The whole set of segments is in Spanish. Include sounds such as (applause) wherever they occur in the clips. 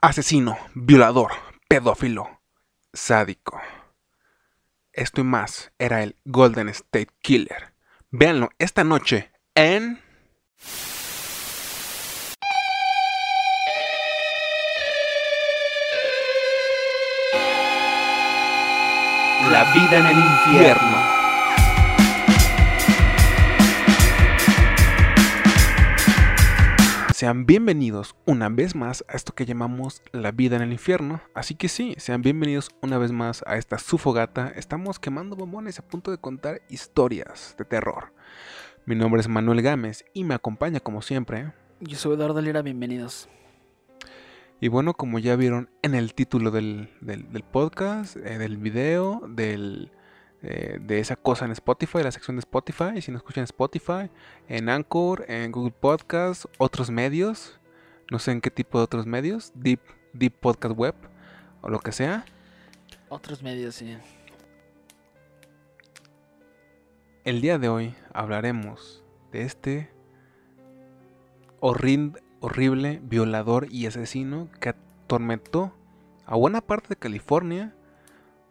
asesino, violador, pedófilo, sádico. Esto y más era el Golden State Killer. Véanlo esta noche en... La vida en el infierno. Sean bienvenidos una vez más a esto que llamamos la vida en el infierno. Así que sí, sean bienvenidos una vez más a esta sufogata. Estamos quemando bombones a punto de contar historias de terror. Mi nombre es Manuel Gámez y me acompaña como siempre. Yo soy Eduardo Lira, bienvenidos. Y bueno, como ya vieron en el título del, podcast, eh, del video, del, eh, de esa cosa en Spotify, la sección de Spotify. Si nos escuchan en Spotify, en Anchor, en Google Podcast, otros medios. No sé en qué tipo de otros medios. Deep, Deep Podcast Web o lo que sea. Otros medios, sí. El día de hoy hablaremos de este horrible violador y asesino que atormentó a buena parte de California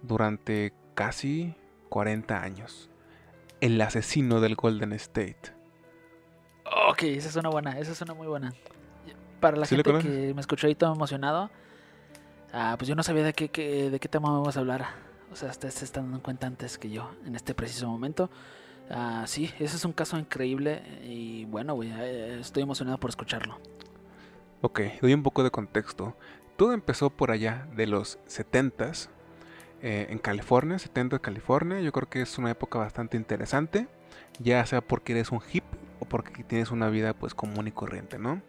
durante casi 40 años. El asesino del Golden State. Ok, esa es una buena, esa es una muy buena. Para la gente que me escuchó ahí todo emocionado, ah, pues yo no sabía de qué, de qué tema vamos a hablar. O sea, ustedes se están dando cuenta antes que yo en este preciso momento. Ah, sí, ese es un caso increíble y bueno, eh, estoy emocionado por escucharlo. Ok, doy un poco de contexto. Todo empezó por allá de los 70s, eh, en California, 70 de California. Yo creo que es una época bastante interesante, ya sea porque eres un hip o porque tienes una vida pues común y corriente, ¿no?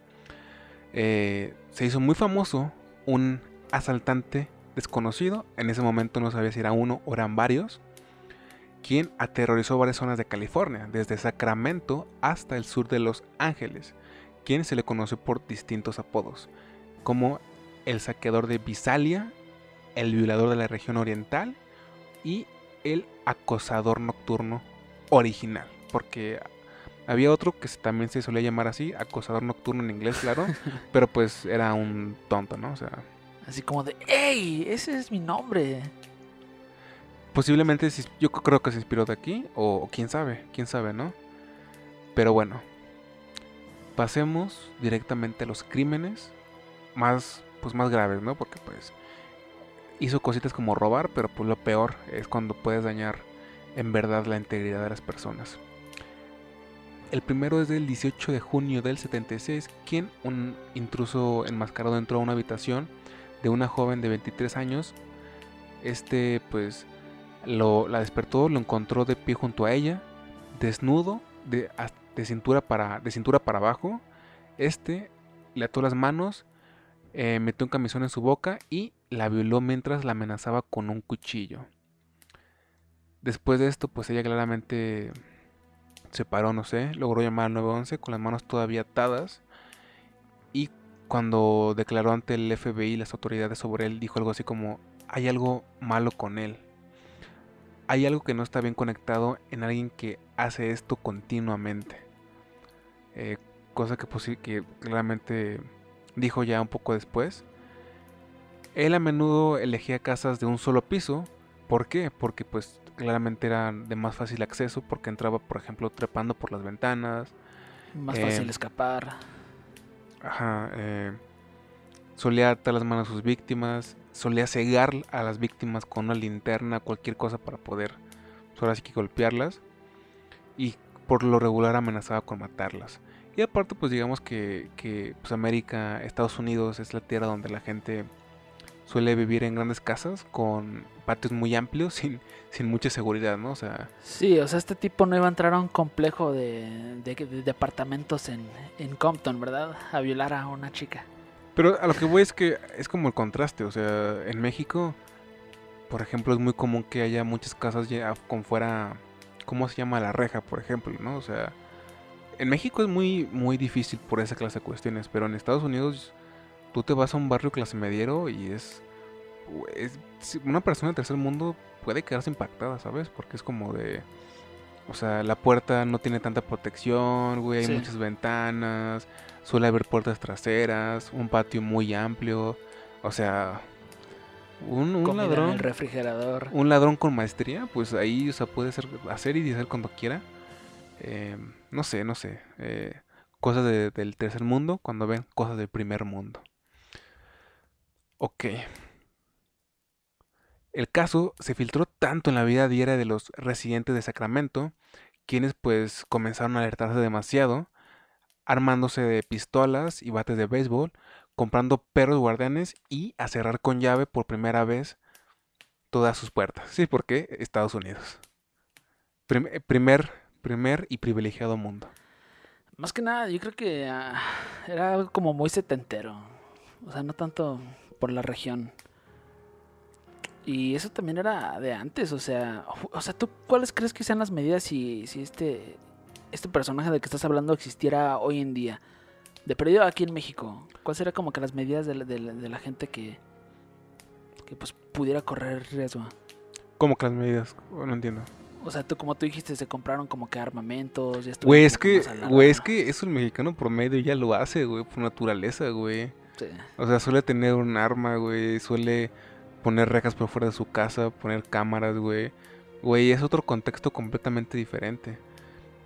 Eh, se hizo muy famoso un asaltante desconocido, en ese momento no sabía si era uno o eran varios, quien aterrorizó varias zonas de California, desde Sacramento hasta el sur de Los Ángeles, quien se le conoce por distintos apodos, como el saqueador de Visalia el violador de la región oriental y el acosador nocturno original. Porque había otro que también se solía llamar así, acosador nocturno en inglés, claro, (laughs) pero pues era un tonto, ¿no? O sea... Así como de, ¡Ey! Ese es mi nombre. Posiblemente yo creo que se inspiró de aquí, o, quién sabe, quién sabe, ¿no? Pero bueno, pasemos directamente a los crímenes más, pues más graves, ¿no? Porque pues hizo cositas como robar, pero pues lo peor es cuando puedes dañar en verdad la integridad de las personas. El primero es del 18 de junio del 76, quien un intruso enmascarado entró a una habitación de una joven de 23 años. Este pues lo, la despertó, lo encontró de pie junto a ella, desnudo, de, de, cintura, para, de cintura para abajo. Este le ató las manos, eh, metió un camisón en su boca y la violó mientras la amenazaba con un cuchillo. Después de esto, pues ella claramente se paró, no sé, logró llamar al 911 con las manos todavía atadas y cuando declaró ante el FBI y las autoridades sobre él, dijo algo así como, hay algo malo con él. Hay algo que no está bien conectado en alguien que hace esto continuamente. Eh, cosa que, que claramente dijo ya un poco después. Él a menudo elegía casas de un solo piso. ¿Por qué? Porque pues claramente eran de más fácil acceso porque entraba, por ejemplo, trepando por las ventanas. Más fácil em, escapar. Ajá. Eh, solía atar las manos a sus víctimas. Solía cegar a las víctimas con una linterna, cualquier cosa para poder, pues, ahora sí que golpearlas. Y por lo regular amenazaba con matarlas. Y aparte, pues digamos que, que pues América, Estados Unidos es la tierra donde la gente suele vivir en grandes casas con patios muy amplios sin, sin mucha seguridad, ¿no? O sea... Sí, o sea, este tipo no iba a entrar a un complejo de, departamentos en, en Compton, ¿verdad? A violar a una chica. Pero a lo que voy es que es como el contraste, o sea, en México, por ejemplo, es muy común que haya muchas casas ya con fuera, ¿cómo se llama? La reja, por ejemplo, ¿no? O sea, en México es muy, muy difícil por esa clase de cuestiones, pero en Estados Unidos tú te vas a un barrio clase mediero y es, una persona del tercer mundo puede quedarse impactada, ¿sabes? Porque es como de, o sea, la puerta no tiene tanta protección, güey, hay muchas ventanas, suele haber puertas traseras, un patio muy amplio, O sea, un, un ladrón. el refrigerador. Un ladrón con maestría, pues ahí, o sea, puede ser, hacer y deshacer cuando quiera. Eh, no sé, no sé. Eh, cosas del tercer mundo cuando ven cosas del primer mundo. Ok. El caso se filtró tanto en la vida diaria de los residentes de Sacramento, quienes pues comenzaron a alertarse demasiado, armándose de pistolas y bates de béisbol, comprando perros guardianes y a cerrar con llave por primera vez todas sus puertas. Sí, porque Estados Unidos. primer, primer y privilegiado mundo. Más que nada, yo creo que ah, era algo como muy setentero. O sea, no tanto por la región. Y eso también era de antes, o sea, o sea, ¿tú cuáles crees que sean las medidas si, si este, este personaje del que estás hablando existiera hoy en día? De perdido aquí en México, ¿cuáles serían como que las medidas de la, gente que, que pues pudiera correr riesgo? ¿Cómo que las medidas? No entiendo. O sea, tú como tú dijiste, se compraron como que armamentos. Güey, es que, güey, es que eso el mexicano promedio ya lo hace, güey, por naturaleza, güey. Sí. O sea, suele tener un arma, güey, suele poner rejas por fuera de su casa, poner cámaras, güey. Güey, es otro contexto completamente diferente.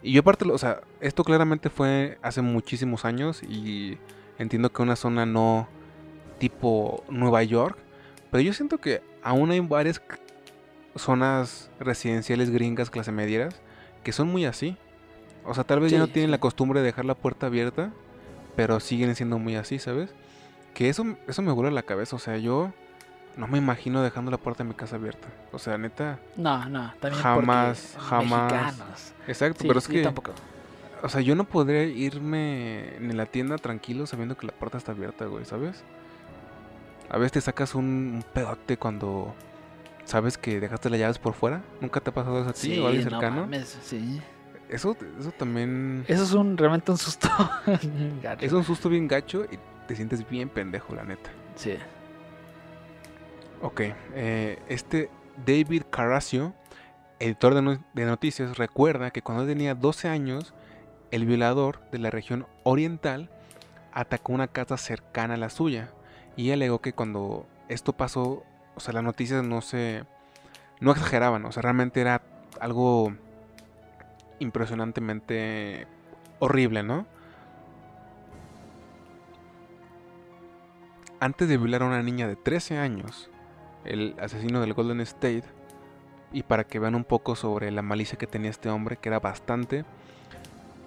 Y yo aparte, o sea, esto claramente fue hace muchísimos años y entiendo que una zona no tipo Nueva York, pero yo siento que aún hay varias zonas residenciales gringas clase medieras que son muy así. O sea, tal vez ya no tienen la costumbre de dejar la puerta abierta, pero siguen siendo muy así, ¿sabes? Que eso, eso me vuela la cabeza. O sea, yo no me imagino dejando la puerta de mi casa abierta. O sea, neta. No, no, también jamás, jamás. Exacto, pero es que. Tampoco. O sea, yo no podría irme en la tienda tranquilo sabiendo que la puerta está abierta, güey, ¿sabes? A veces te sacas un, pedote cuando sabes que dejaste las llaves por fuera. ¿Nunca te ha pasado eso a ti o a alguien cercano? No sí. Eso, eso también. Eso es un realmente un susto. (laughs) es un susto bien gacho y te sientes bien pendejo, la neta. Sí. Ok, eh, este David Carrasio, editor de, noticias, recuerda que cuando tenía 12 años, el violador de la región oriental atacó una casa cercana a la suya y alegó que cuando esto pasó, o sea, las noticias no se no exageraban, o sea, realmente era algo impresionantemente horrible, ¿no? Antes de violar a una niña de 13 años, el asesino del Golden State, y para que vean un poco sobre la malicia que tenía este hombre, que era bastante,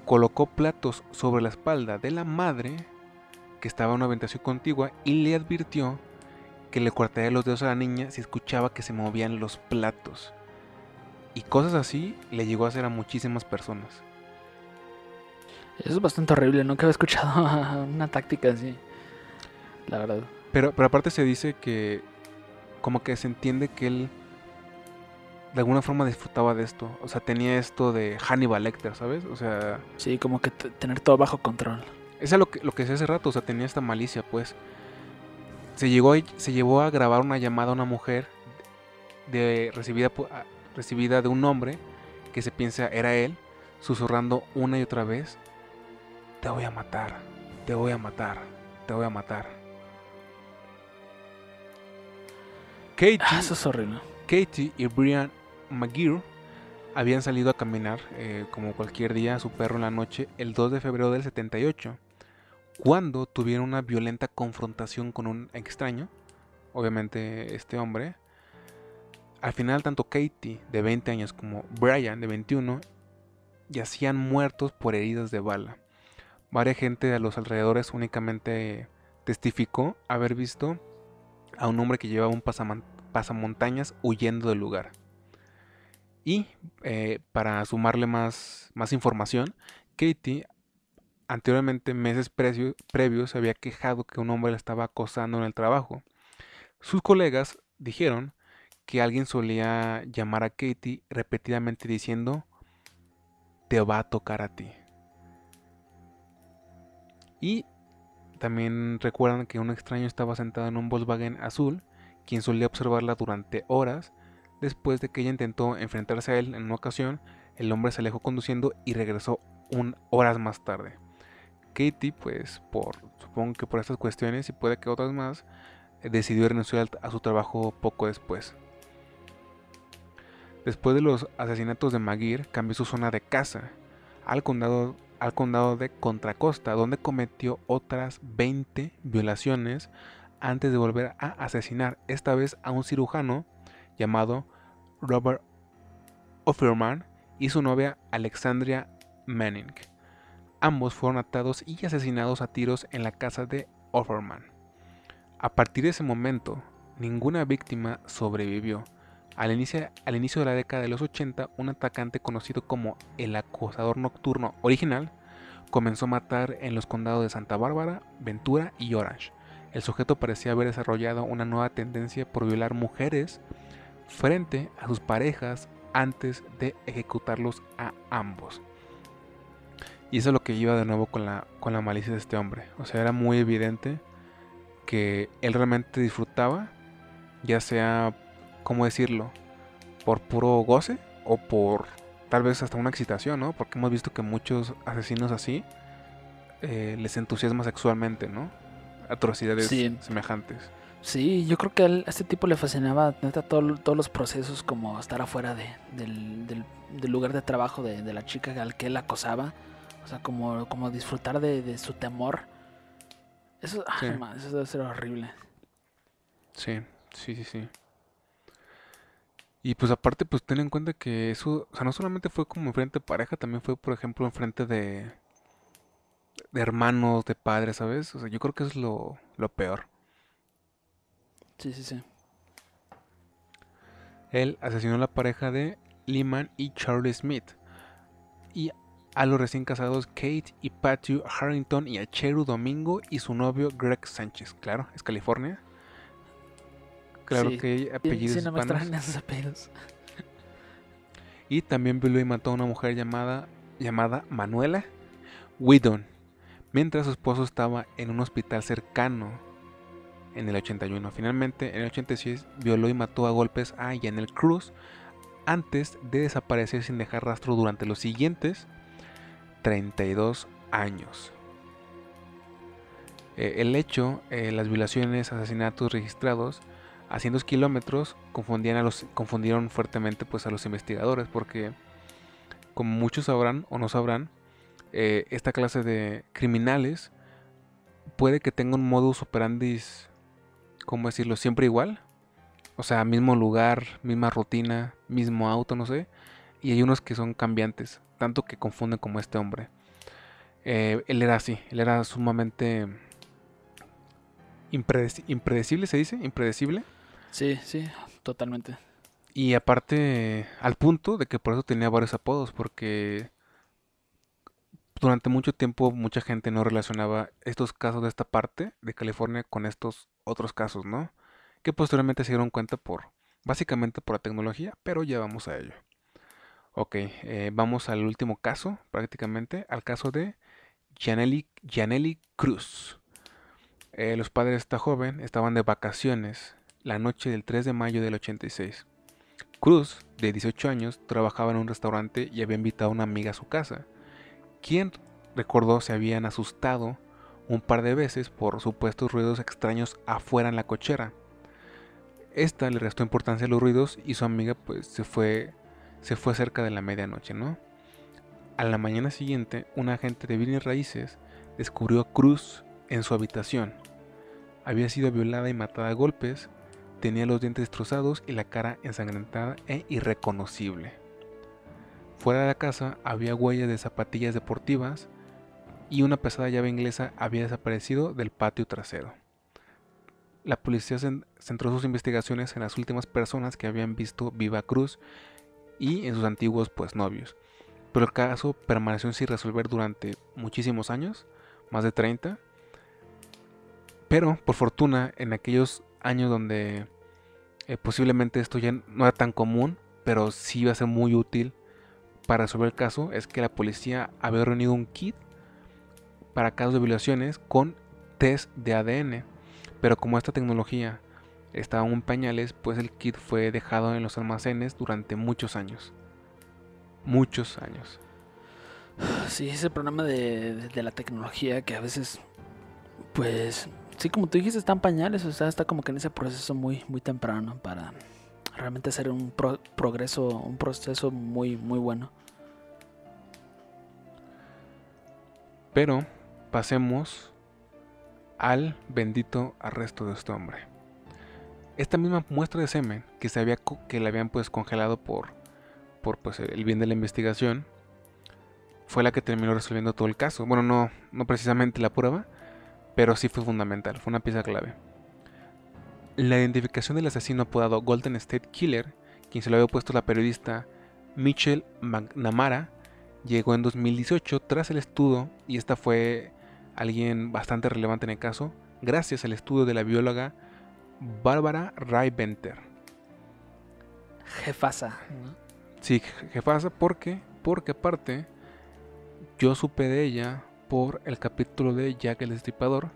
colocó platos sobre la espalda de la madre que estaba en una habitación contigua y le advirtió que le cortaría los dedos a la niña si escuchaba que se movían los platos. Y cosas así le llegó a hacer a muchísimas personas. Eso es bastante horrible, nunca había escuchado (laughs) una táctica así. La verdad. Pero, pero aparte se dice que como que se entiende que él de alguna forma disfrutaba de esto. O sea, tenía esto de Hannibal Lecter, ¿sabes? O sea... Sí, como que tener todo bajo control. Eso es lo que, lo que decía hace rato, o sea, tenía esta malicia, pues. Se, llegó se llevó a grabar una llamada a una mujer de, recibida, recibida de un hombre que se piensa era él, susurrando una y otra vez, te voy a matar, te voy a matar, te voy a matar. Katie, ah, eso es horrible. Katie y Brian McGear habían salido a caminar eh, como cualquier día a su perro en la noche el 2 de febrero del 78, cuando tuvieron una violenta confrontación con un extraño, obviamente este hombre. Al final tanto Katie de 20 años como Brian de 21 yacían muertos por heridas de bala. Varia gente de los alrededores únicamente testificó haber visto a un hombre que llevaba un pasamontañas huyendo del lugar. Y eh, para sumarle más, más información, Katie anteriormente, meses previos, se había quejado que un hombre la estaba acosando en el trabajo. Sus colegas dijeron que alguien solía llamar a Katie repetidamente diciendo, te va a tocar a ti. Y también recuerdan que un extraño estaba sentado en un Volkswagen azul, quien solía observarla durante horas. Después de que ella intentó enfrentarse a él en una ocasión, el hombre se alejó conduciendo y regresó un, horas más tarde. Katie, pues por supongo que por estas cuestiones y puede que otras más, decidió renunciar a su trabajo poco después. Después de los asesinatos de Maguire, cambió su zona de casa al condado, al condado de Contracosta, donde cometió otras 20 violaciones antes de volver a asesinar, esta vez a un cirujano llamado Robert Offerman y su novia Alexandria Manning. Ambos fueron atados y asesinados a tiros en la casa de Offerman. A partir de ese momento, ninguna víctima sobrevivió. Al inicio, de la década de los 80, un atacante conocido como el acosador nocturno original comenzó a matar en los condados de Santa Bárbara, Ventura y Orange. El sujeto parecía haber desarrollado una nueva tendencia por violar mujeres frente a sus parejas antes de ejecutarlos a ambos. Y eso es lo que iba de nuevo con la, con la malicia de este hombre. O sea, era muy evidente que él realmente disfrutaba, ya sea ¿cómo decirlo? Por puro goce o por tal vez hasta una excitación, ¿no? Porque hemos visto que muchos asesinos así eh, les entusiasma sexualmente, ¿no? Atrocidades semejantes. Sí, yo creo que a este tipo le fascinaba neta, todos los procesos como estar afuera de, del, lugar de trabajo de, la chica al que él acosaba. O sea, como, como disfrutar de, su temor. Eso, eso debe ser horrible. Sí, sí, sí, sí. Y pues aparte, pues ten en cuenta que eso, o sea, no solamente fue como enfrente de pareja, también fue, por ejemplo, enfrente de, de hermanos, de padres, ¿sabes? O sea, yo creo que es lo, lo peor. Sí, sí, sí. Él asesinó a la pareja de Lehman y Charlie Smith. Y a los recién casados Kate y Patty Harrington y a Cheru Domingo y su novio Greg Sánchez. Claro, es California. Claro que hay apellidos sí, Y también violó y mató a una mujer llamada, llamada Manuela Whedon, mientras su esposo estaba en un hospital cercano en el 81. Finalmente, en el 86, violó y mató a golpes a Janel Cruz antes de desaparecer sin dejar rastro durante los siguientes 32 años. Eh, el hecho, eh, las violaciones, asesinatos registrados a cientos kilómetros confundían a los, confundieron fuertemente pues, a los investigadores porque, como muchos sabrán o no sabrán, eh, esta clase de criminales puede que tenga un modus operandi, ¿cómo decirlo?, siempre igual. O sea, mismo lugar, misma rutina, mismo auto, no sé. Y hay unos que son cambiantes, tanto que confunden como este hombre. Eh, él era así, él era sumamente impredecible, se dice, impredecible. Sí, sí, totalmente. Y aparte, al punto de que por eso tenía varios apodos, porque durante mucho tiempo mucha gente no relacionaba estos casos de esta parte de California con estos otros casos, ¿no? Que posteriormente se dieron cuenta por, básicamente por la tecnología, pero ya vamos a ello. Ok, eh, vamos al último caso, prácticamente, al caso de Janelli, Cruz. Eh, los padres de esta joven estaban de vacaciones la noche del 3 de mayo del 86. Cruz, de 18 años, trabajaba en un restaurante y había invitado a una amiga a su casa, quien recordó se habían asustado un par de veces por supuestos ruidos extraños afuera en la cochera. Esta le restó importancia a los ruidos y su amiga pues se fue se fue cerca de la medianoche, ¿no? A la mañana siguiente, un agente de bienes raíces descubrió a Cruz en su habitación. Había sido violada y matada a golpes Tenía los dientes destrozados y la cara ensangrentada e irreconocible. Fuera de la casa había huellas de zapatillas deportivas y una pesada llave inglesa había desaparecido del patio trasero. La policía centró sus investigaciones en las últimas personas que habían visto Viva Cruz y en sus antiguos pues novios. Pero el caso permaneció sin resolver durante muchísimos años, más de 30. Pero por fortuna en aquellos años donde eh, posiblemente esto ya no era tan común, pero sí iba a ser muy útil para resolver el caso, es que la policía había reunido un kit para casos de violaciones con test de ADN. Pero como esta tecnología estaba en pañales, pues el kit fue dejado en los almacenes durante muchos años. Muchos años. (sighs) Sí, ese problema de, de la tecnología que a veces, pues, sí, como tú dijiste, están pañales, o sea, está como que en ese proceso muy, muy temprano para realmente hacer un progreso, un proceso muy, muy bueno. Pero pasemos al bendito arresto de este hombre. Esta misma muestra de semen que se había que le habían pues congelado por por pues el bien de la investigación fue la que terminó resolviendo todo el caso. Bueno, no no precisamente la prueba, pero sí fue fundamental, fue una pieza clave. La identificación del asesino apodado Golden State Killer, quien se lo había puesto la periodista Michelle McNamara, llegó en 2018 tras el estudio, y esta fue alguien bastante relevante en el caso, gracias al estudio de la bióloga Bárbara Raibenter. Jefasa. Sí, jefasa, ¿por qué? Porque aparte, yo supe de ella por el capítulo de Jack el Destripador,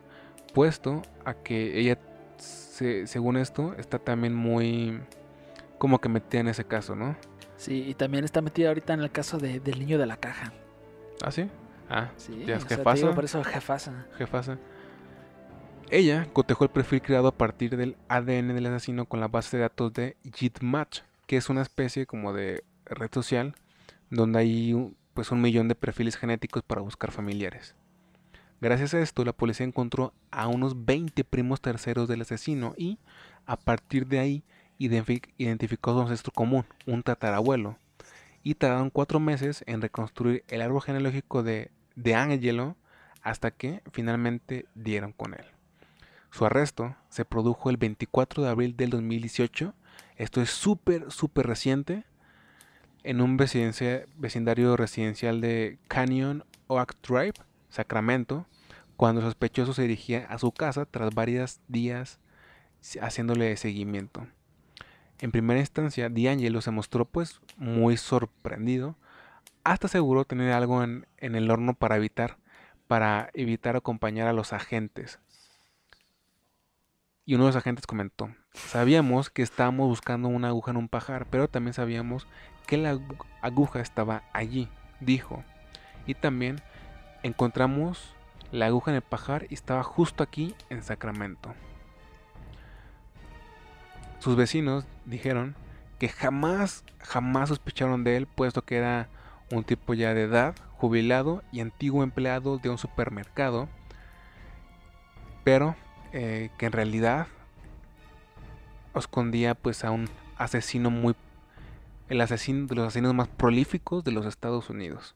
puesto a que ella, según esto, está también muy como que metida en ese caso, ¿no? Sí, y también está metida ahorita en el caso de, del niño de la caja. ¿Ah, sí? Ah, sí, ya es jefasa. por eso jefasa. Jefasa. Ella cotejó el perfil creado a partir del ADN del asesino con la base de datos de JITMatch, que es una especie como de red social donde hay pues un millón de perfiles genéticos para buscar familiares. Gracias a esto, la policía encontró a unos 20 primos terceros del asesino y, a partir de ahí, identificó a su ancestro común, un tatarabuelo, y tardaron cuatro meses en reconstruir el árbol genealógico de, de Angelo hasta que finalmente dieron con él. Su arresto se produjo el 24 de abril del 2018, esto es súper, súper reciente, en un vecindario residencial de Canyon Oak Drive, Sacramento, cuando el sospechoso se dirigía a su casa tras varios días haciéndole seguimiento. En primera instancia, D'Angelo se mostró pues muy sorprendido, hasta aseguró tener algo en, en el horno para evitar, para evitar acompañar a los agentes. Y uno de los agentes comentó, sabíamos que estábamos buscando una aguja en un pajar, pero también sabíamos que la aguja estaba allí, dijo. Y también encontramos la aguja en el pajar y estaba justo aquí en Sacramento. Sus vecinos dijeron que jamás, jamás sospecharon de él, puesto que era un tipo ya de edad, jubilado y antiguo empleado de un supermercado, pero eh, que en realidad escondía pues a un asesino muy el asesino de los asesinos más prolíficos de los Estados Unidos.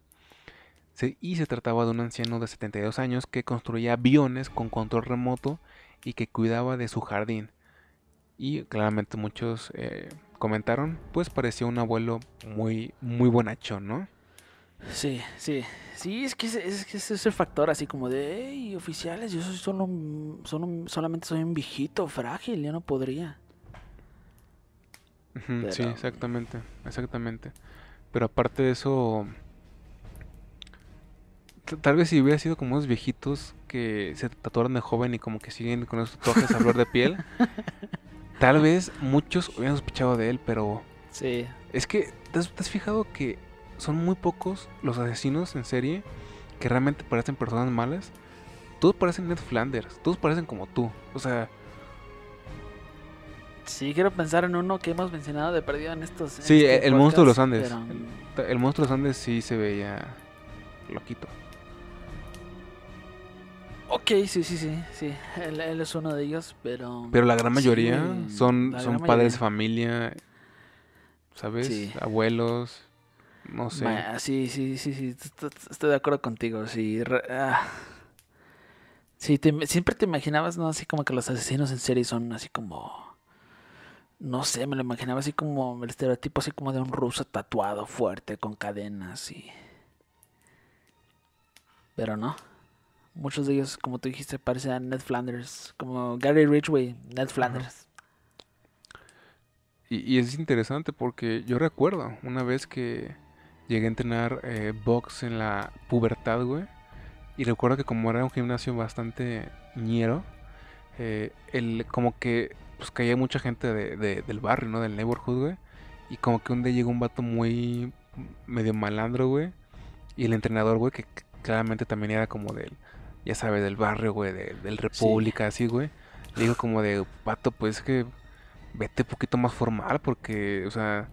y se trataba de un anciano de 72 años que construía aviones con control remoto y que cuidaba de su jardín. Y claramente muchos eh, comentaron, pues parecía un abuelo muy, muy bonachón, ¿no? Sí, sí, sí, es que es, es, ese factor así como de, hey, oficiales, yo soy solo, solo, solamente soy un viejito frágil, ya no podría. Sí, exactamente, exactamente. Pero aparte de eso, tal vez si hubiera sido como unos viejitos que se tatuaron de joven y como que siguen con esos tatuajes a flor de piel, (laughs) tal vez muchos hubieran sospechado de él, pero... Sí. Es que, ¿te has, fijado que son muy pocos los asesinos en serie que realmente parecen personas malas? Todos parecen Ned Flanders, todos parecen como tú. O sea, Sí, quiero pensar en uno que hemos mencionado de perdido en estos. Sí, este el monstruo de los Andes. El, monstruo de los Andes sí se veía loquito. Ok, sí, sí, sí, sí. Él, es uno de ellos, pero. Pero la gran mayoría son, son padres de familia, ¿sabes? Abuelos, no sé. sí, sí, sí, sí. Estoy de acuerdo contigo. Sí, ah. sí siempre te imaginabas, ¿no? Así como que los asesinos en serie son así como no sé, me lo imaginaba así como el estereotipo así como de un ruso tatuado fuerte con cadenas y pero no. Muchos de ellos, como tú dijiste, parecen Ned Flanders, como Gary Ridgway, Ned Flanders. Y, es interesante porque yo recuerdo una vez que llegué a entrenar eh, box en la pubertad, güey. Y recuerdo que como era un gimnasio bastante ñero, eh, el, como que pues caía mucha gente de, del barrio, ¿no? Del neighborhood, güey. Y como que un día llegó un vato muy medio malandro, güey. Y el entrenador, güey, que claramente también era como del, ya sabes, del barrio, güey, del República, así, güey. Le digo como de, pato, pues que vete un poquito más formal porque, o sea,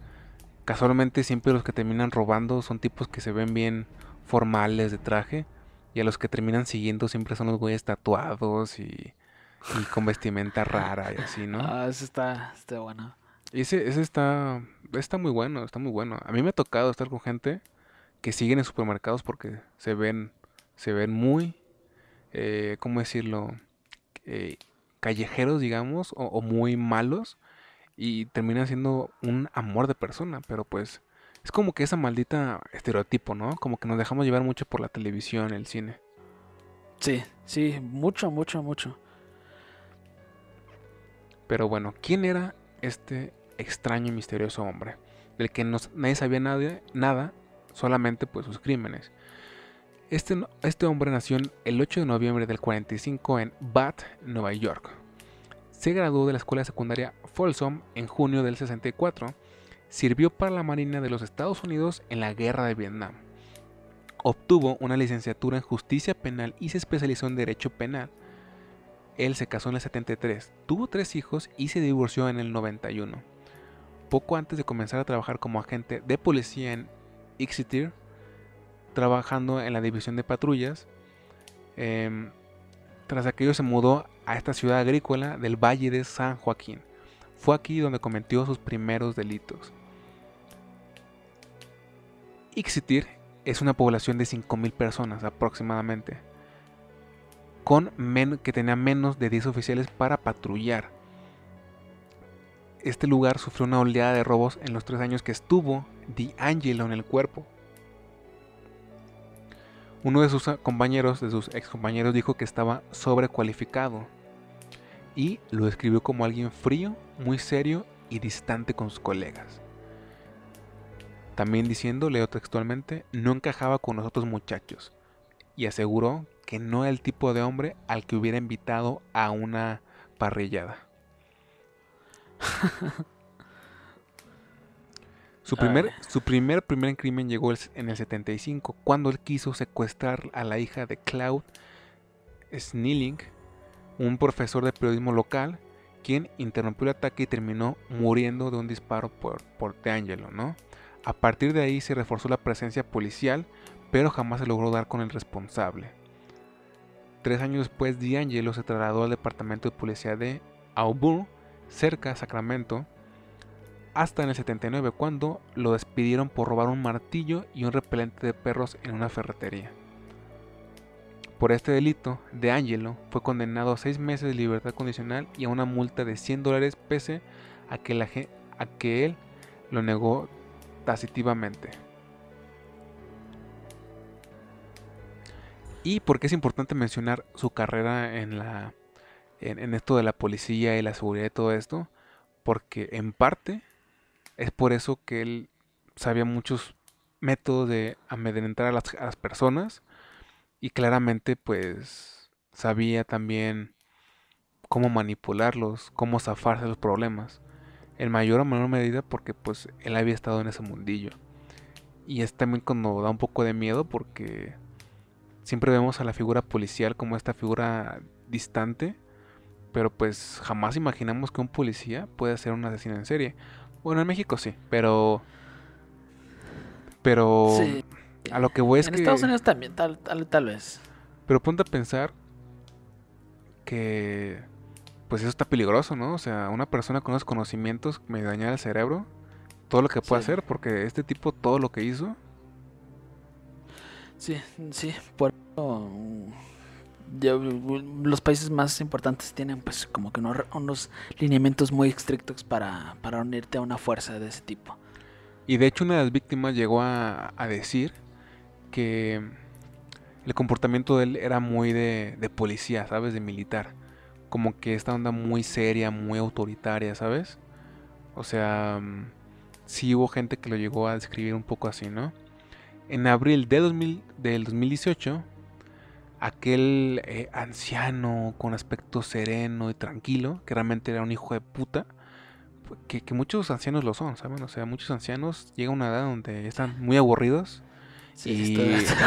casualmente siempre los que terminan robando son tipos que se ven bien formales de traje y a los que terminan siguiendo siempre son los güeyes tatuados y, y con vestimenta rara y así, ¿no? Ah, ese está, está bueno. Ese, ese está, está muy bueno, está muy bueno. A mí me ha tocado estar con gente que siguen en supermercados porque se ven, se ven muy, eh, ¿cómo decirlo? Eh, callejeros, digamos, o, muy malos y terminan siendo un amor de persona, pero pues es como que esa maldita estereotipo, ¿no? Como que nos dejamos llevar mucho por la televisión, el cine. Sí, sí, mucho, mucho, mucho. Pero bueno, ¿quién era este extraño y misterioso hombre? Del que nadie sabía nada, nada, solamente pues sus crímenes. Este, este hombre nació el 8 de noviembre del 45 en Bath, Nueva York. Se graduó de la escuela secundaria Folsom en junio del 64. Sirvió para la Marina de los Estados Unidos en la Guerra de Vietnam. Obtuvo una licenciatura en Justicia Penal y se especializó en Derecho Penal. Él se casó en el 73, tuvo tres hijos y se divorció en el 91. Poco antes de comenzar a trabajar como agente de policía en Exeter, trabajando en la división de patrullas. Em, tras aquello se mudó a esta ciudad agrícola del Valle de San Joaquín. Fue aquí donde cometió sus primeros delitos. Exeter es una población de 5.000 personas aproximadamente, con que tenía menos de 10 oficiales para patrullar. Este lugar sufrió una oleada de robos en los tres años que estuvo D'Angelo en el cuerpo. Uno de sus compañeros, de sus ex compañeros, dijo que estaba sobrecualificado y lo describió como alguien frío, muy serio y distante con sus colegas. También diciendo, leo textualmente, no encajaba con los otros muchachos y aseguró que no era el tipo de hombre al que hubiera invitado a una parrillada. (laughs) Su primer, su primer, primer crimen llegó en el 75, cuando él quiso secuestrar a la hija de Claude Snilling, un profesor de periodismo local, quien interrumpió el ataque y terminó muriendo de un disparo por, por D'Angelo, ¿no? A partir de ahí se reforzó la presencia policial, pero jamás se logró dar con el responsable. Tres años después, D'Angelo se trasladó al departamento de policía de Auburn, cerca de Sacramento, hasta en el 79 cuando lo despidieron por robar un martillo y un repelente de perros en una ferretería. Por este delito, De Angelo fue condenado a seis meses de libertad condicional y a una multa de 100 dólares pese a que, la, a que él lo negó tacitivamente. Y porque es importante mencionar su carrera en, la, en esto de la policía y la seguridad y todo esto, porque en parte es por eso que él sabía muchos métodos de amedrentar a las, personas y claramente pues sabía también cómo manipularlos, cómo zafarse los problemas. En mayor o menor medida porque pues él había estado en ese mundillo. Y es también cuando da un poco de miedo porque siempre vemos a la figura policial como esta figura distante, pero pues jamás imaginamos que un policía puede ser un asesino en serie. Bueno, en México sí, pero. Pero. A lo que voy es en que. En Estados Unidos también, tal, tal, tal vez. Pero ponte a pensar que. Pues eso está peligroso, ¿no? O sea, una persona con unos conocimientos me daña el cerebro. Todo lo que puede hacer, porque este tipo, todo lo que hizo. Sí, sí, por los países más importantes tienen pues como que unos, lineamientos muy estrictos para, para, unirte a una fuerza de ese tipo. Y de hecho una de las víctimas llegó a, decir que el comportamiento de él era muy de, policía, ¿sabes? De militar. Como que esta onda muy seria, muy autoritaria, ¿sabes? O sea, mm, sí hubo gente que lo llegó a describir un poco así, ¿no? En abril de 2000, del 2018 aquel eh, anciano con aspecto sereno y tranquilo, que realmente era un hijo de puta, que, muchos ancianos lo son, ¿saben? O sea, muchos ancianos llegan a una edad donde están muy aburridos y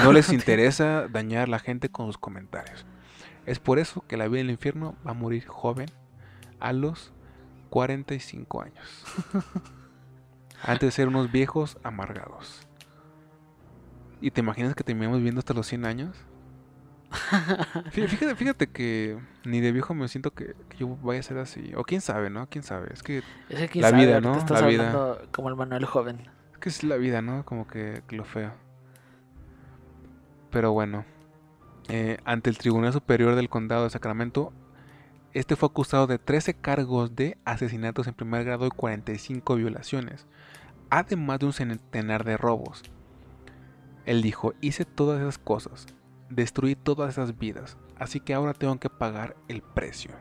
no les interesa dañar a la gente con sus comentarios. Es por eso que la vida en el infierno va a morir joven a los 45 años. (laughs) Antes de ser unos viejos amargados. ¿Y te imaginas que terminamos viviendo hasta los 100 años? (laughs) Fíjate, fíjate que ni de viejo me siento que, yo vaya a ser así. O quién sabe, ¿no? Quién sabe. Es que la vida, ¿no? la vida. Como el Manuel joven. Es que es la vida, ¿no? Como que, lo feo. Pero bueno. Eh, ante el Tribunal Superior del Condado de Sacramento, este fue acusado de 13 cargos de asesinatos en primer grado y 45 violaciones, además de un centenar de robos. Él dijo, hice todas esas cosas, destruí todas esas vidas, así que ahora tengo que pagar el precio.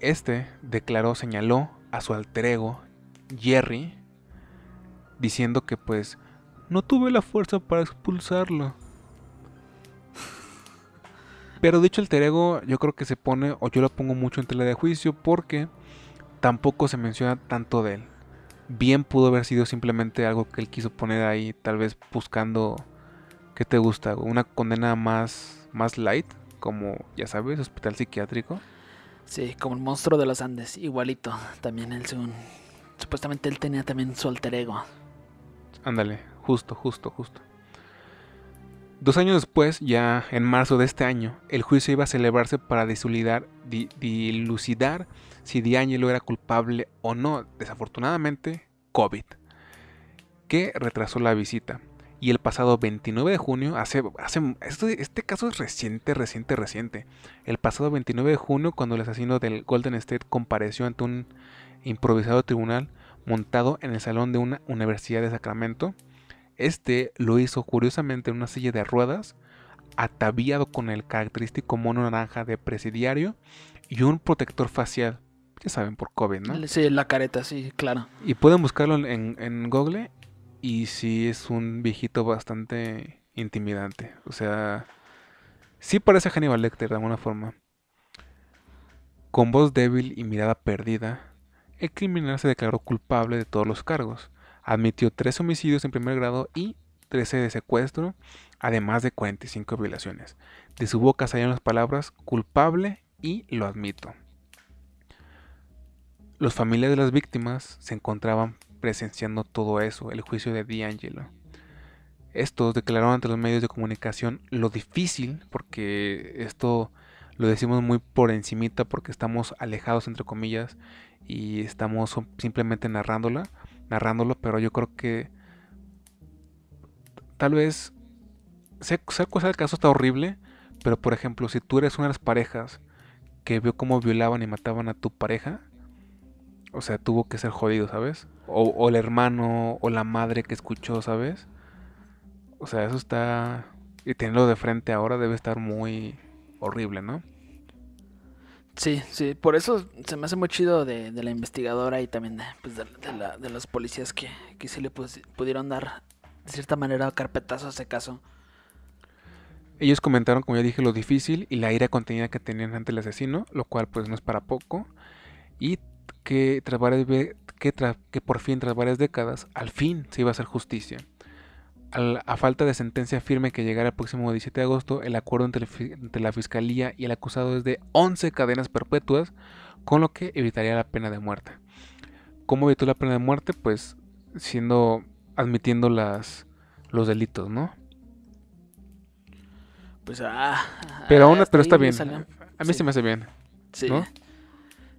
Este declaró, señaló a su alter ego, Jerry, diciendo que pues no tuve la fuerza para expulsarlo. Pero dicho alter ego, yo creo que se pone, o yo lo pongo mucho en tela de juicio, porque tampoco se menciona tanto de él. Bien pudo haber sido simplemente algo que él quiso poner ahí, tal vez buscando ¿Qué te gusta? ¿Una condena más, más light? Como, ya sabes, hospital psiquiátrico. Sí, como el monstruo de los Andes, igualito. También él, según. Supuestamente él tenía también su alter ego. Ándale, justo, justo, justo. Dos años después, ya en marzo de este año, el juicio iba a celebrarse para dilucidar, dilucidar si D'Angelo era culpable o no. Desafortunadamente, COVID, que retrasó la visita. Y el pasado 29 de junio, hace, hace este, este, caso es reciente, reciente, reciente. El pasado 29 de junio, cuando el asesino del Golden State compareció ante un improvisado tribunal montado en el salón de una universidad de Sacramento, este lo hizo curiosamente en una silla de ruedas, ataviado con el característico mono naranja de presidiario y un protector facial. Ya saben, por COVID, ¿no? Sí, la careta, sí, claro. Y pueden buscarlo en, en Google y sí es un viejito bastante intimidante. O sea, sí parece Hannibal Lecter de alguna forma. Con voz débil y mirada perdida, el criminal se declaró culpable de todos los cargos. Admitió tres homicidios en primer grado y 13 de secuestro, además de 45 violaciones. De su boca salieron las palabras culpable y lo admito. Los familiares de las víctimas se encontraban presenciando todo eso, el juicio de D'Angelo. Estos declararon ante los medios de comunicación lo difícil, porque esto lo decimos muy por encimita porque estamos alejados entre comillas y estamos simplemente narrándola, narrándolo, pero yo creo que tal vez sea, sea cosa el caso está horrible, pero por ejemplo, si tú eres una de las parejas que vio cómo violaban y mataban a tu pareja, o sea, tuvo que ser jodido, ¿sabes? O, el hermano o la madre que escuchó, ¿sabes? O sea, eso está... Y tenerlo de frente ahora debe estar muy horrible, ¿no? Sí, sí, por eso se me hace muy chido de, la investigadora y también de, pues de, los policías que, que sí le pudieron dar de cierta manera carpetazo a ese caso. Ellos comentaron, como ya dije, lo difícil y la ira contenida que tenían ante el asesino, lo cual pues no es para poco. Y que, tras que, por fin, tras varias décadas, al fin se iba a hacer justicia. A falta de sentencia firme que llegara el próximo 17 de agosto, el acuerdo entre, entre, la fiscalía y el acusado es de 11 cadenas perpetuas, con lo que evitaría la pena de muerte. ¿Cómo evitó la pena de muerte? Pues siendo admitiendo las los delitos, ¿no? Pues ah, pero aún pero está bien. A mí se me hace bien. Sí.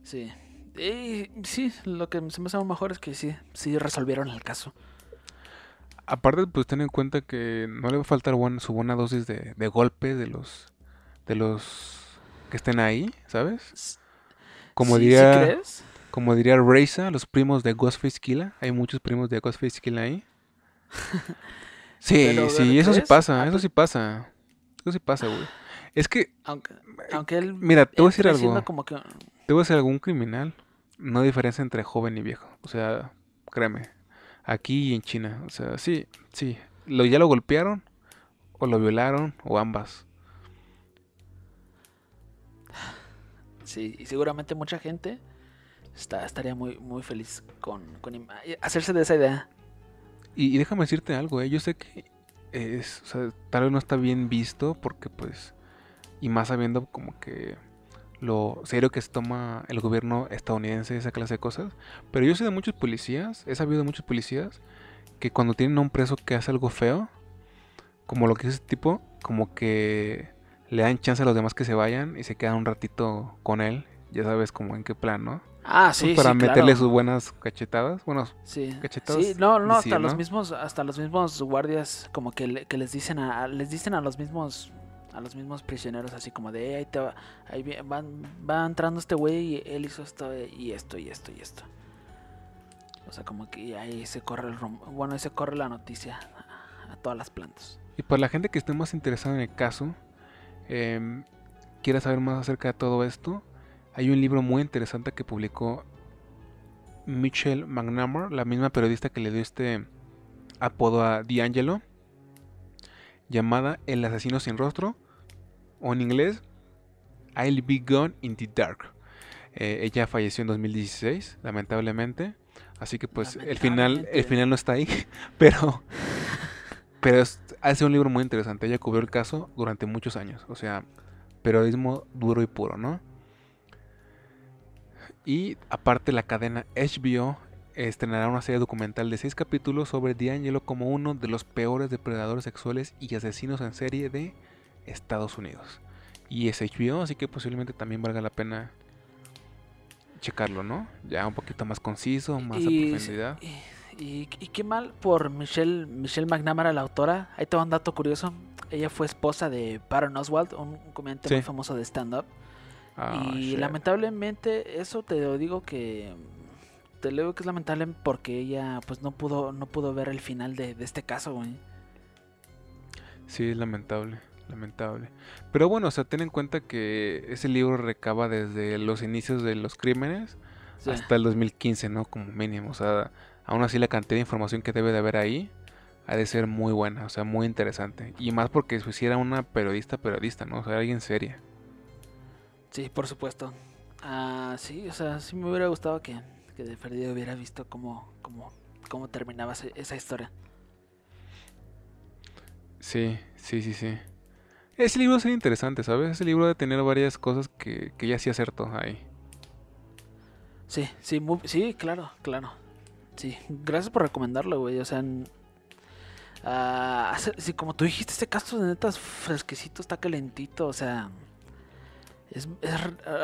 Sí. Eh, sí, lo que se me hace mejor es que sí, sí resolvieron el caso. Aparte, pues ten en cuenta que no le va a faltar su buena dosis de, de golpe de los de los que estén ahí, ¿sabes? Como diría como diría Reza, los primos de Ghostface Killa, hay muchos primos de Ghostface Killa ahí. (laughs) sí, sí, eso sí pasa, ah, eso pues sí pasa. Eso sí pasa, güey. Es que aunque, aunque él Mira, te voy a decir algo. Como que... Te voy a decir algún criminal no diferencia entre joven y viejo. O sea, créeme. Aquí y en China. O sea, sí, sí. Lo, ya lo golpearon, o lo violaron, o ambas. Sí, y seguramente mucha gente está, estaría muy, muy feliz con, con hacerse de esa idea. Y, déjame decirte algo, ¿eh? yo sé que es, o sea, tal vez no está bien visto porque pues, y más sabiendo como que lo serio que se toma el gobierno estadounidense esa clase de cosas, pero yo sé de muchos policías, he sabido de muchos policías que cuando tienen a un preso que hace algo feo, como lo que es ese tipo, como que le dan chance a los demás que se vayan y se quedan un ratito con él, ya sabes como en qué plan, ¿no? Ah, sí, pues para meterle sus buenas cachetadas, bueno, sí. cachetadas. Sí, no, no, hasta los mismos, hasta los mismos guardias, como que, que les dicen a, les dicen a los mismos, a los mismos prisioneros así como de, ahí te va, ahí van, va entrando este güey y él hizo esto y esto y esto y esto. O sea, como que ahí se corre el bueno, ahí se corre la noticia a, todas las plantas. Y para la gente que esté más interesada en el caso, eh, quiera saber más acerca de todo esto, hay un libro muy interesante que publicó Michelle McNamara, la misma periodista que le dio este apodo a D'Angelo, llamada El asesino sin rostro, o en inglés, I'll Be Gone in the Dark. Eh, ella falleció en 2016, lamentablemente. Así que pues el final, el final no está ahí, (laughs) pero, pero es, hace un libro muy interesante. Ella cubrió el caso durante muchos años, o sea, periodismo duro y puro, ¿no? Y aparte la cadena HBO estrenará una serie documental de seis capítulos sobre D'Angelo como uno de los peores depredadores sexuales y asesinos en serie de Estados Unidos. Y es HBO, así que posiblemente también valga la pena checarlo, ¿no? Ya un poquito más conciso, más a profundidad. Y, qué mal por Michelle, Michelle McNamara, la autora. Ahí te va un dato curioso. Ella fue esposa de Baron Oswald, un, comediante muy famoso de stand-up. Ah, y lamentablemente, eso te lo digo que. Te lo digo que es lamentable porque ella pues no pudo, no pudo ver el final de, de este caso, güey. Sí, es lamentable lamentable. Pero bueno, o sea, ten en cuenta que ese libro recaba desde los inicios de los crímenes hasta el 2015, ¿no? Como mínimo. O sea, aún así la cantidad de información que debe de haber ahí ha de ser muy buena, o sea, muy interesante. Y más porque si hiciera una periodista, periodista, ¿no? O sea, alguien seria. Sí, por supuesto. Ah, sí, o sea, sí me hubiera gustado que, que de perdido hubiera visto cómo, cómo, cómo terminaba esa historia. Sí, sí, sí, sí. Ese libro sería interesante, ¿sabes? Ese libro de tener varias cosas que, que ya sí acertó ahí. Sí, sí, sí, claro, claro. Sí, gracias por recomendarlo, güey. O sea, uh, sí, como tú dijiste, este caso de netas fresquecito, está calentito, o sea, es,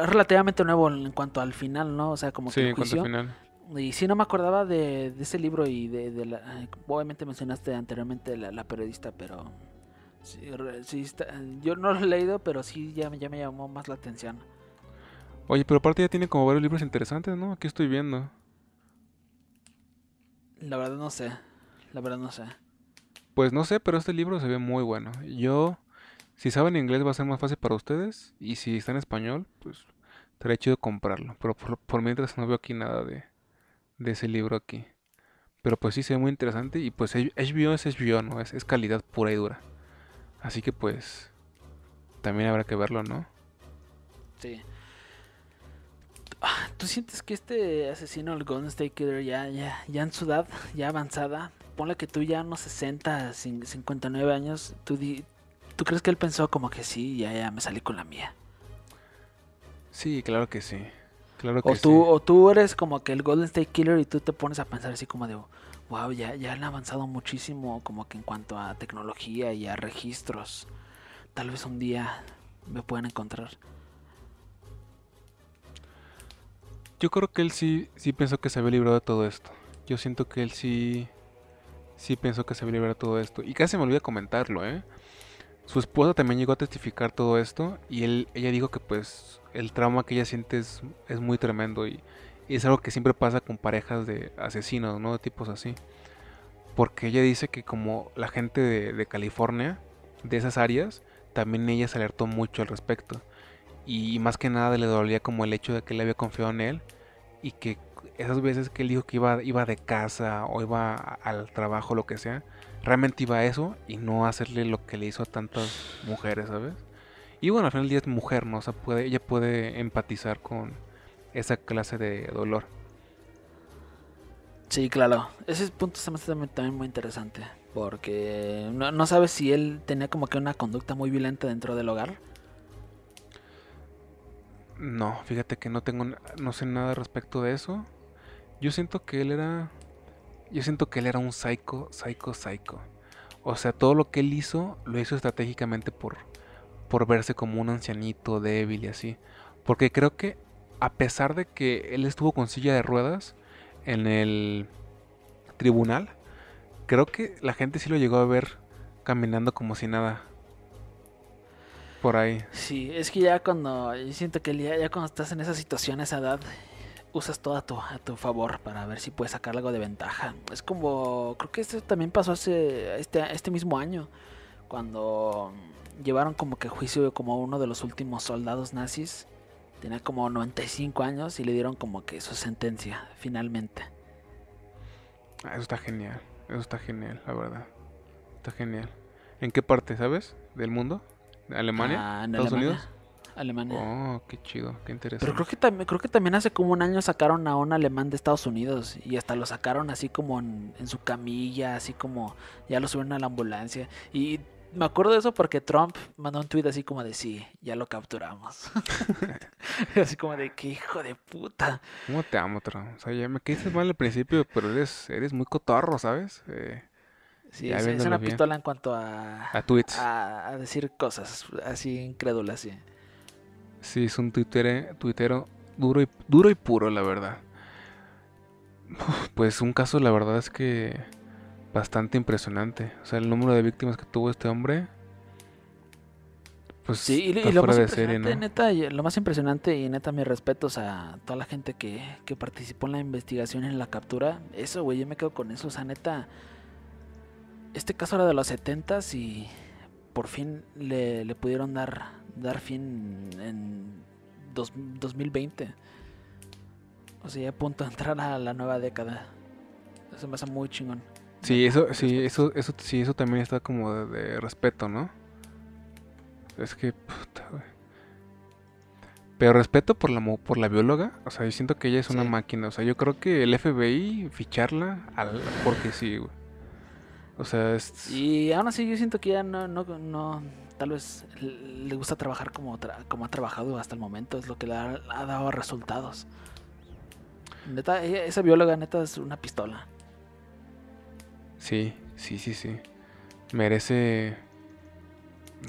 relativamente nuevo en cuanto al final, ¿no? O sea, como que en cuanto al final. Y sí, no me acordaba de, ese libro y de, de la, obviamente mencionaste anteriormente la, la periodista, pero Sí, yo no lo he leído, pero sí ya, ya me llamó más la atención. Oye, pero aparte ya tiene como varios libros interesantes, ¿no? Aquí estoy viendo. La verdad no sé. La verdad no sé. Pues no sé, pero este libro se ve muy bueno. Yo, si saben inglés va a ser más fácil para ustedes. Y si está en español, pues estaría chido comprarlo. Pero por, mientras no veo aquí nada de, de ese libro aquí. Pero pues sí se ve muy interesante. Y pues HBO es HBO, ¿no? Es, es calidad pura y dura. Así que pues también habrá que verlo, ¿no? Sí. Ah, ¿Tú sientes que este asesino, el Golden State Killer, ya, ya, ya en su edad, ya avanzada, ponle que tú ya unos 60, 59 años, ¿tú, ¿tú crees que él pensó como que sí, ya, ya me salí con la mía? Sí, claro que sí. Claro que o tú, O tú eres como que el Golden State Killer y tú te pones a pensar así como de, wow, ya, ya han avanzado muchísimo como que en cuanto a tecnología y a registros. Tal vez un día me puedan encontrar. Yo creo que él sí, sí pensó que se había librado de todo esto. Yo siento que él sí, sí pensó que se había librado de todo esto. Y casi me olvidé comentarlo, ¿eh? Su esposa también llegó a testificar todo esto y él, ella dijo que pues el trauma que ella siente es, es muy tremendo y y es algo que siempre pasa con parejas de asesinos, ¿no? De tipos así. Porque ella dice que como la gente de, California, de esas áreas, también ella se alertó mucho al respecto. Y más que nada le dolía como el hecho de que él había confiado en él y que esas veces que él dijo que iba, iba de casa o iba al trabajo, lo que sea, realmente iba a eso y no hacerle lo que le hizo a tantas mujeres, ¿sabes? Y bueno, al final del día es mujer, ¿no? O sea, puede, ella puede empatizar con, esa clase de dolor. Sí, claro. Ese punto se me hace también muy interesante. Porque no, no sabes si él tenía como que una conducta muy violenta dentro del hogar. No, fíjate que no tengo, no sé nada respecto de eso. Yo siento que él era, yo siento que él era un psycho, psycho, psycho. O sea, todo lo que él hizo lo hizo estratégicamente por, por verse como un ancianito débil y así. Porque creo que a pesar de que él estuvo con silla de ruedas en el tribunal, creo que la gente sí lo llegó a ver caminando como si nada por ahí. Sí, es que ya cuando, yo siento que ya, ya cuando estás en esa situación, esa edad, usas todo a tu, a tu favor para ver si puedes sacar algo de ventaja. Es como, creo que esto también pasó hace este, este mismo año, cuando llevaron como que juicio como uno de los últimos soldados nazis. Tenía como 95 años y le dieron como que su sentencia, finalmente. Ah, eso está genial, eso está genial, la verdad. Está genial. ¿En qué parte, sabes? ¿Del mundo? ¿Alemania? Ah, ¿Estados Unidos? Alemania. Oh, qué chido, qué interesante. Pero creo que también, creo que también hace como un año sacaron a un alemán de Estados Unidos y hasta lo sacaron así como en, su camilla, así como ya lo subieron a la ambulancia. Y me acuerdo de eso porque Trump mandó un tweet así como de sí, ya lo capturamos. (laughs) (laughs) así como de qué hijo de puta. ¿Cómo te amo, Trump? O sea, ya me quedé mal al principio, pero eres, eres muy cotorro, ¿sabes? Eh, Sí, es, una pistola en cuanto a, a tweets. A, decir cosas así incrédulas, sí. Sí, es un tuitero, tuitero duro, y, duro y puro, la verdad. Pues un caso, la verdad es que bastante impresionante. O sea, el número de víctimas que tuvo este hombre. Pues sí, y, lo más impresionante, neta, lo más impresionante y neta mis respetos a toda la gente que, que participó en la investigación en la captura. Eso, güey, yo me quedo con eso. O sea, neta, este caso era de los 70 y por fin le, le, pudieron dar, dar fin en 2020. O sea, ya a punto de entrar a la nueva década. Eso me hace muy chingón. Sí, eso, sí, eso, eso, sí, eso también está como de, respeto, ¿no? Es que, puta, Pero respeto por la, por la bióloga, o sea, yo siento que ella es una máquina, o sea, yo creo que el FBI ficharla, al, porque sí, güey. O sea, es... Y aún así yo siento que ya no, no, no tal vez le gusta trabajar como, como ha trabajado hasta el momento, es lo que le ha, dado resultados. Neta, esa bióloga neta es una pistola. Sí, sí, sí, sí. Merece,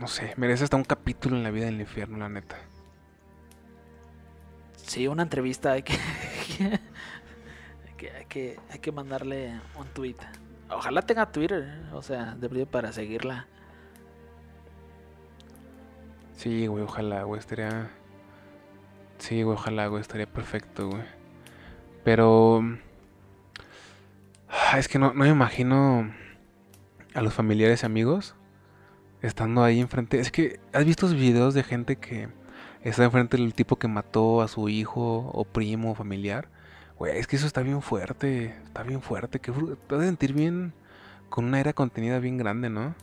no sé, merece hasta un capítulo en la vida del infierno, la neta. Sí, una entrevista, hay que, (laughs) hay que, hay que, hay que mandarle un tweet. Ojalá tenga Twitter, o sea, de para seguirla. Sí, güey, ojalá, güey, estaría... Sí, güey, ojalá, güey, estaría perfecto, güey. Pero... Ah, es que no, no me imagino a los familiares y amigos estando ahí enfrente. Es que, ¿has visto videos de gente que está enfrente del tipo que mató a su hijo o primo o familiar? Güey, es que eso está bien fuerte. Está bien fuerte. Que te vas a sentir bien. Con una era contenida bien grande, ¿no?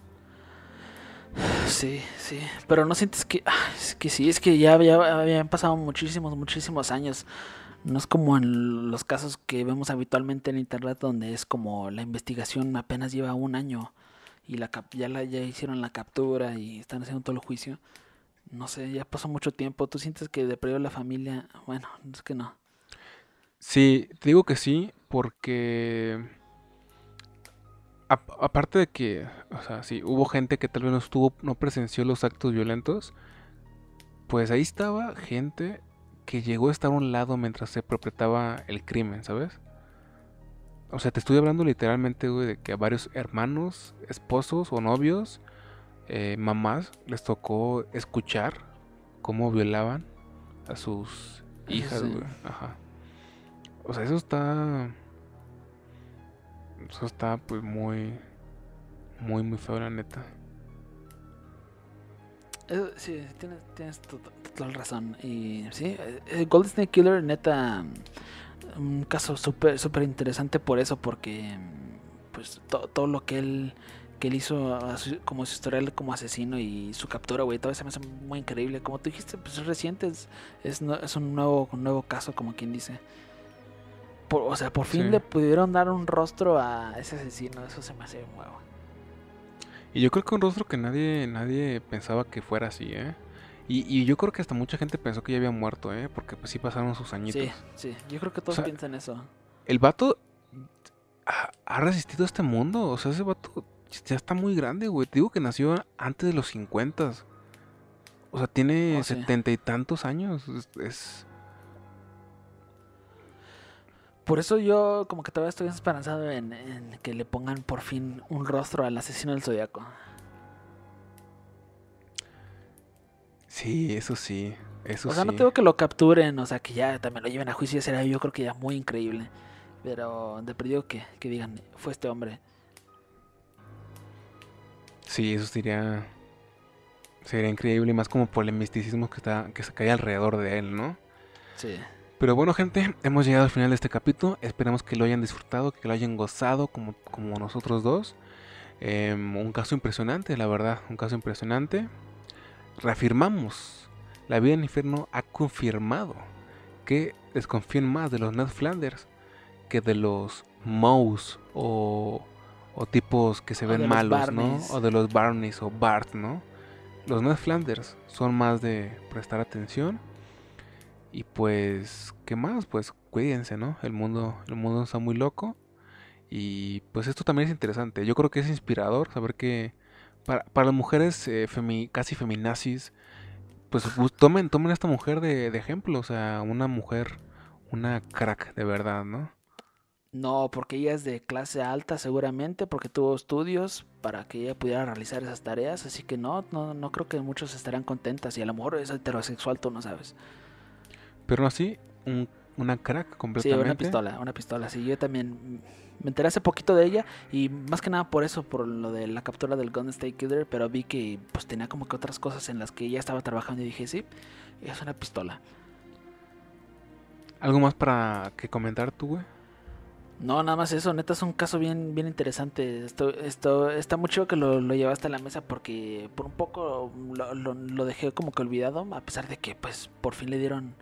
Sí, sí. Pero no sientes que. Ah, es que sí, es que ya, habían pasado muchísimos, muchísimos años. No es como en los casos que vemos habitualmente en internet, donde es como la investigación apenas lleva un año y la ya, hicieron la captura y están haciendo todo el juicio. No sé, ya pasó mucho tiempo. ¿Tú sientes que de perdió la familia? Bueno, es que no. Sí, te digo que sí, porque aparte de que, o sea, sí, hubo gente que tal vez no estuvo, no presenció los actos violentos, pues ahí estaba gente que llegó a estar a un lado mientras se perpetraba el crimen, ¿sabes? O sea, te estoy hablando literalmente, güey, de que a varios hermanos, esposos o novios, eh, mamás, les tocó escuchar cómo violaban a sus hijas, güey. Ajá. O sea, eso está. Eso está, pues, muy. Muy, muy feo, la neta. sí, tienes, tienes total razón. Y sí, eh, Golden Snake Killer, neta. Un caso súper súper interesante por eso, porque. Pues todo lo que él que él hizo como su historial como asesino y su captura, güey, todo eso me hace muy increíble. Como tú dijiste, pues es reciente, es, es, es un, nuevo, un nuevo caso, como quien dice. o sea, por fin le pudieron dar un rostro a ese asesino. Eso se me hace nuevo. Y yo creo que un rostro que nadie, nadie pensaba que fuera así, ¿eh? Y, yo creo que hasta mucha gente pensó que ya había muerto, ¿eh? Porque pues sí pasaron sus añitos. Sí, sí. Yo creo que todos piensan eso. El vato ha, resistido a este mundo. O sea, ese vato ya está muy grande, güey. Te digo que nació antes de los 50. O sea, tiene oh, setenta y tantos años. Es, Por eso yo como que todavía estoy esperanzado en, en, que le pongan por fin un rostro al asesino del zodiaco. Sí, eso sí. Eso o sea, no tengo que lo capturen, o sea, que ya también lo lleven a juicio, sería yo creo que ya muy increíble. Pero de perdido que, que digan, fue este hombre. Sí, eso sería. Sería increíble, y más como por el misticismo que, está, que se cae alrededor de él, ¿no? Sí. Pero bueno, gente, hemos llegado al final de este capítulo. Esperamos que lo hayan disfrutado, que lo hayan gozado como, como nosotros dos. Em, un caso impresionante, la verdad, un caso impresionante. Reafirmamos, la vida en el infierno ha confirmado que desconfíen más de los Ned Flanders que de los Mouse o, o tipos que se ven malos, ¿no? O de los Barneys o Bart, ¿no? Los Ned Flanders son más de prestar atención. Y pues, ¿qué más? Pues cuídense, ¿no? El mundo, el mundo está muy loco. Y pues esto también es interesante. Yo creo que es inspirador saber que para, para las mujeres eh, casi feminazis, pues tomen, tomen a esta mujer de, de ejemplo. O sea, una mujer, una crack de verdad, ¿no? No, porque ella es de clase alta seguramente, porque tuvo estudios para que ella pudiera realizar esas tareas, así que no, no, no creo que muchos estarán contentas y a lo mejor es heterosexual, tú no sabes. Pero así, una crack completamente. Sí, una pistola, una pistola, sí, yo también me enteré hace poquito de ella y más que nada por eso, por lo de la captura del Gun State Killer, pero vi que pues tenía como que otras cosas en las que ella estaba trabajando y dije, sí, es una pistola. ¿Algo más para que comentar tú, güey? No, nada más eso, neta es un caso bien, bien interesante. Esto, esto, está mucho que lo, lo llevaste a la mesa porque por un poco lo, lo, dejé como que olvidado, a pesar de que pues por fin le dieron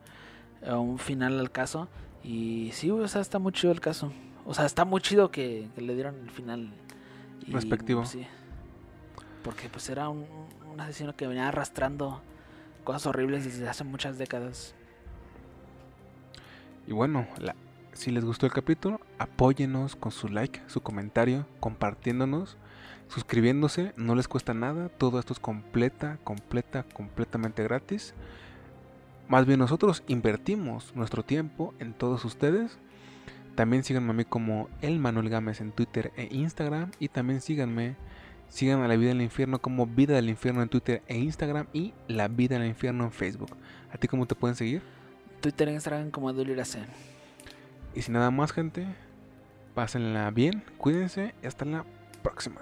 eh, un final al caso. Y sí, o sea, está muy chido el caso. O sea, está muy chido que, le dieron el final. Respectivo. Sí. Porque pues era un, un asesino que venía arrastrando cosas horribles desde hace muchas décadas. Y bueno, la, si les gustó el capítulo, apóyenos con su like, su comentario, compartiéndonos, suscribiéndose, no les cuesta nada, todo esto es completa, completa, completamente gratis. Más bien nosotros invertimos nuestro tiempo en todos ustedes. También síganme a mí como el Manuel Gámez en Twitter e Instagram y también síganme Sigan a la vida del infierno como Vida del Infierno en Twitter e Instagram y La Vida del Infierno en Facebook. ¿A ti cómo te pueden seguir? Twitter e Instagram como Duliracen. Y sin nada más, gente, pásenla bien, cuídense y hasta la próxima.